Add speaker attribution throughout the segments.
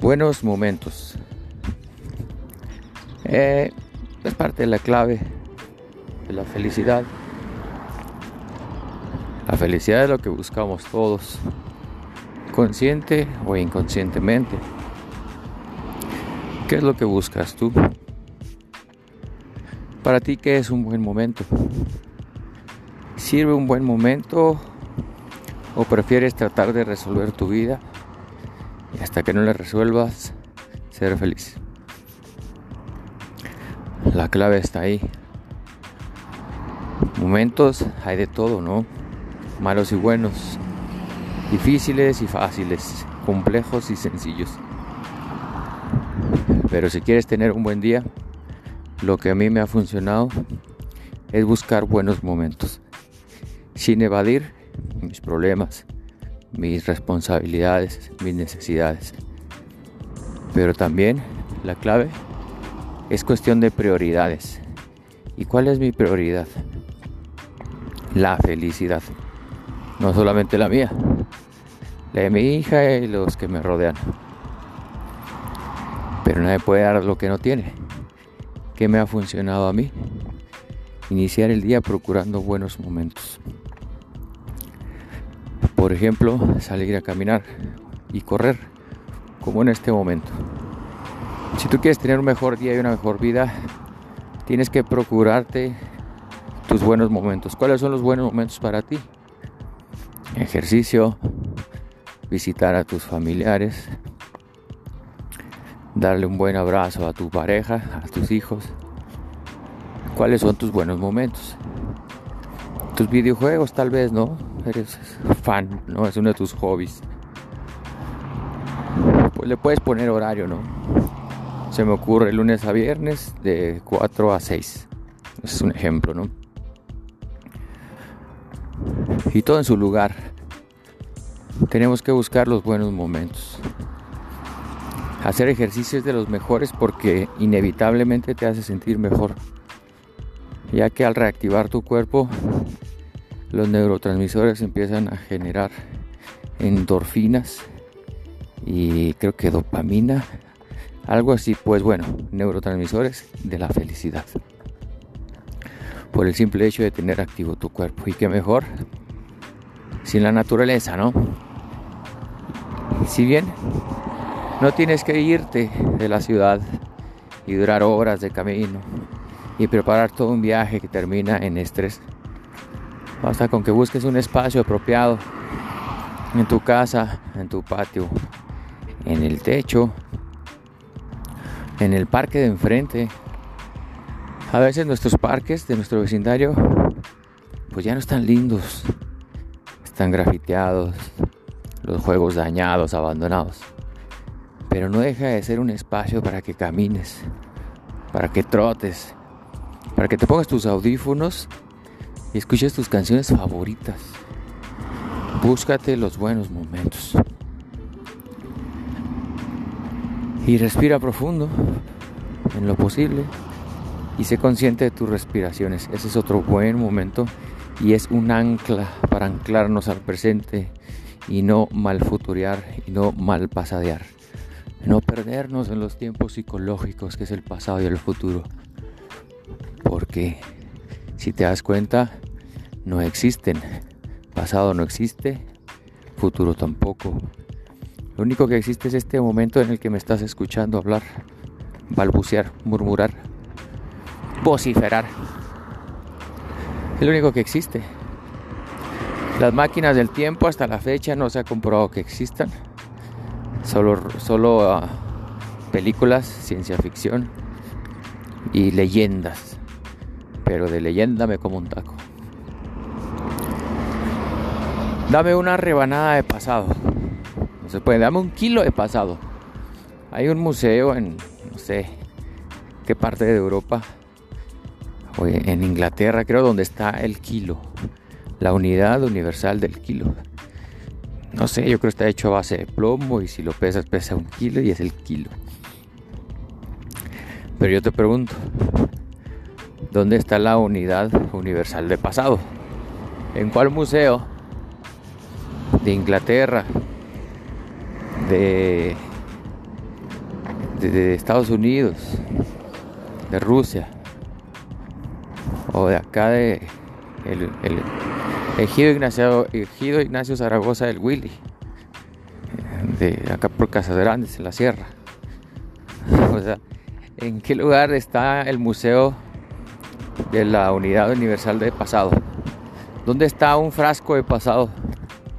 Speaker 1: Buenos momentos. Eh, es parte de la clave de la felicidad. La felicidad es lo que buscamos todos, consciente o inconscientemente. ¿Qué es lo que buscas tú? Para ti, ¿qué es un buen momento? ¿Sirve un buen momento o prefieres tratar de resolver tu vida y hasta que no la resuelvas, ser feliz? La clave está ahí. Momentos hay de todo, ¿no? Malos y buenos, difíciles y fáciles, complejos y sencillos. Pero si quieres tener un buen día, lo que a mí me ha funcionado es buscar buenos momentos, sin evadir mis problemas, mis responsabilidades, mis necesidades. Pero también la clave es cuestión de prioridades. ¿Y cuál es mi prioridad? La felicidad. No solamente la mía, la de mi hija y los que me rodean. Pero nadie puede dar lo que no tiene. ¿Qué me ha funcionado a mí? Iniciar el día procurando buenos momentos. Por ejemplo, salir a caminar y correr, como en este momento. Si tú quieres tener un mejor día y una mejor vida, tienes que procurarte tus buenos momentos. ¿Cuáles son los buenos momentos para ti? Ejercicio, visitar a tus familiares, darle un buen abrazo a tu pareja, a tus hijos. ¿Cuáles son tus buenos momentos? Tus videojuegos tal vez, ¿no? Eres fan, ¿no? Es uno de tus hobbies. Pues le puedes poner horario, ¿no? Se me ocurre lunes a viernes de 4 a 6. Ese es un ejemplo, ¿no? Y todo en su lugar. Tenemos que buscar los buenos momentos. Hacer ejercicios de los mejores porque inevitablemente te hace sentir mejor. Ya que al reactivar tu cuerpo, los neurotransmisores empiezan a generar endorfinas y creo que dopamina, algo así, pues bueno, neurotransmisores de la felicidad. Por el simple hecho de tener activo tu cuerpo. Y qué mejor sin la naturaleza, ¿no? Si bien no tienes que irte de la ciudad y durar horas de camino y preparar todo un viaje que termina en estrés. Basta con que busques un espacio apropiado en tu casa, en tu patio, en el techo, en el parque de enfrente. A veces nuestros parques de nuestro vecindario pues ya no están lindos. Están grafiteados, los juegos dañados, abandonados pero no deja de ser un espacio para que camines, para que trotes, para que te pongas tus audífonos y escuches tus canciones favoritas. Búscate los buenos momentos. Y respira profundo en lo posible y sé consciente de tus respiraciones. Ese es otro buen momento y es un ancla para anclarnos al presente y no mal futurear y no mal pasadear no perdernos en los tiempos psicológicos que es el pasado y el futuro. Porque si te das cuenta, no existen. Pasado no existe, futuro tampoco. Lo único que existe es este momento en el que me estás escuchando hablar, balbucear, murmurar, vociferar. Es lo único que existe. Las máquinas del tiempo hasta la fecha no se ha comprobado que existan solo, solo ah, películas, ciencia ficción y leyendas. Pero de leyenda me como un taco. Dame una rebanada de pasado. No se puede, dame un kilo de pasado. Hay un museo en, no sé, qué parte de Europa, en Inglaterra creo, donde está el kilo, la unidad universal del kilo. No sé, yo creo que está hecho a base de plomo y si lo pesas pesa un kilo y es el kilo. Pero yo te pregunto, ¿dónde está la unidad universal de pasado? ¿En cuál museo? De Inglaterra, de de Estados Unidos, de Rusia, o de acá de el, Ejido Ignacio, Ignacio Zaragoza del Willy, de acá por Casas Grandes, en la sierra. O sea, ¿en qué lugar está el Museo de la Unidad Universal de Pasado? ¿Dónde está un frasco de pasado?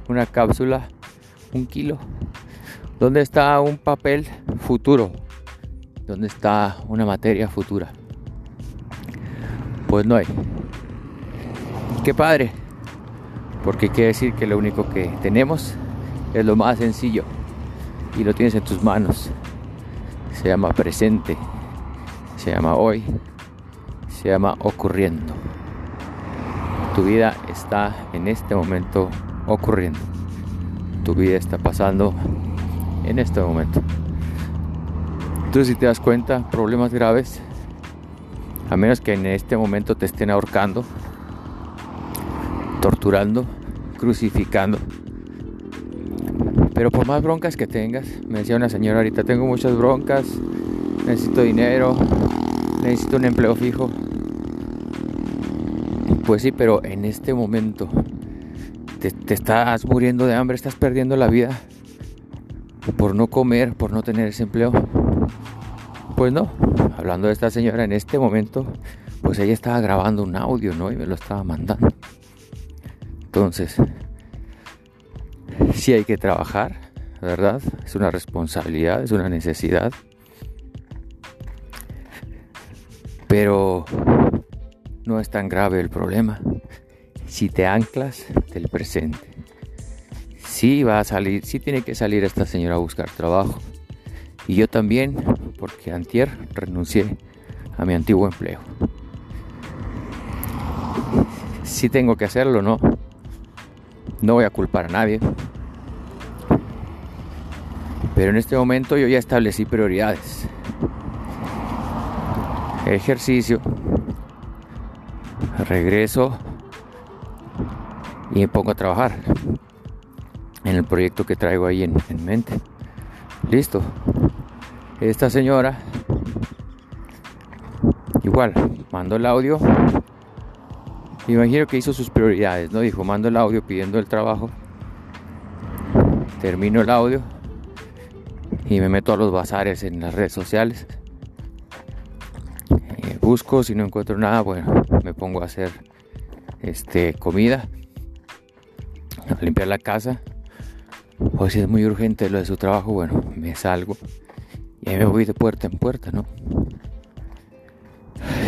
Speaker 1: Una cápsula, un kilo. ¿Dónde está un papel futuro? ¿Dónde está una materia futura? Pues no hay. Qué padre. Porque quiere decir que lo único que tenemos es lo más sencillo. Y lo tienes en tus manos. Se llama presente. Se llama hoy. Se llama ocurriendo. Tu vida está en este momento ocurriendo. Tu vida está pasando en este momento. Entonces si te das cuenta, problemas graves, a menos que en este momento te estén ahorcando, torturando, crucificando. Pero por más broncas que tengas, me decía una señora ahorita, tengo muchas broncas, necesito dinero, necesito un empleo fijo. Pues sí, pero en este momento te, estás muriendo de hambre, estás perdiendo la vida por no comer, por no tener ese empleo. Pues no, hablando de esta señora en este momento, pues ella estaba grabando un audio, ¿no? Y me lo estaba mandando. Entonces, sí hay que trabajar, ¿verdad? Es una responsabilidad, es una necesidad. Pero no es tan grave el problema si te anclas del presente. Sí va a salir, sí tiene que salir esta señora a buscar trabajo. Y yo también, porque antier renuncié a mi antiguo empleo. Sí tengo que hacerlo, ¿no? No voy a culpar a nadie. Pero en este momento yo ya establecí prioridades. Ejercicio, regreso y me pongo a trabajar en el proyecto que traigo ahí en, mente. Listo. Esta señora, igual, mando el audio. Imagino que hizo sus prioridades, ¿no? Dijo, mando el audio pidiendo el trabajo. Termino el audio y me meto a los bazares en las redes sociales busco, si no encuentro nada, bueno, me pongo a hacer este comida, a limpiar la casa. O si es muy urgente lo de su trabajo, bueno, me salgo y me voy de puerta en puerta, ¿no?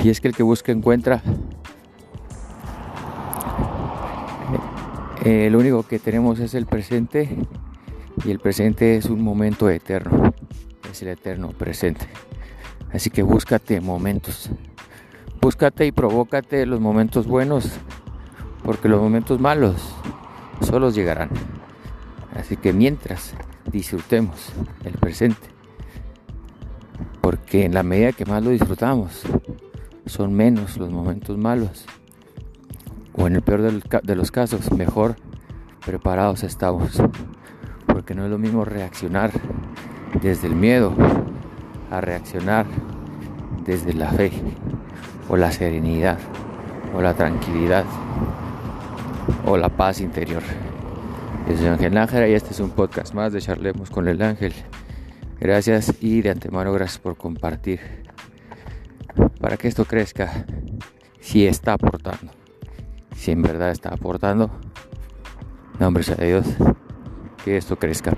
Speaker 1: Y es que el que busca encuentra. Eh, lo único que tenemos es el presente y el presente es un momento eterno, es el eterno presente. Así que búscate momentos. Búscate y provócate los momentos buenos, porque los momentos malos solos llegarán. Así que mientras disfrutemos el presente, porque en la medida que más lo disfrutamos, son menos los momentos malos. O en el peor de los casos, mejor preparados estamos. Porque no es lo mismo reaccionar desde el miedo a reaccionar desde la fe o la serenidad o la tranquilidad o la paz interior. Yo soy Ángel Ángel y este es un podcast más de Charlemos con el Ángel. Gracias y de antemano gracias por compartir. Para que esto crezca, si está aportando, si en verdad está aportando, nombre sea de Dios, que esto crezca.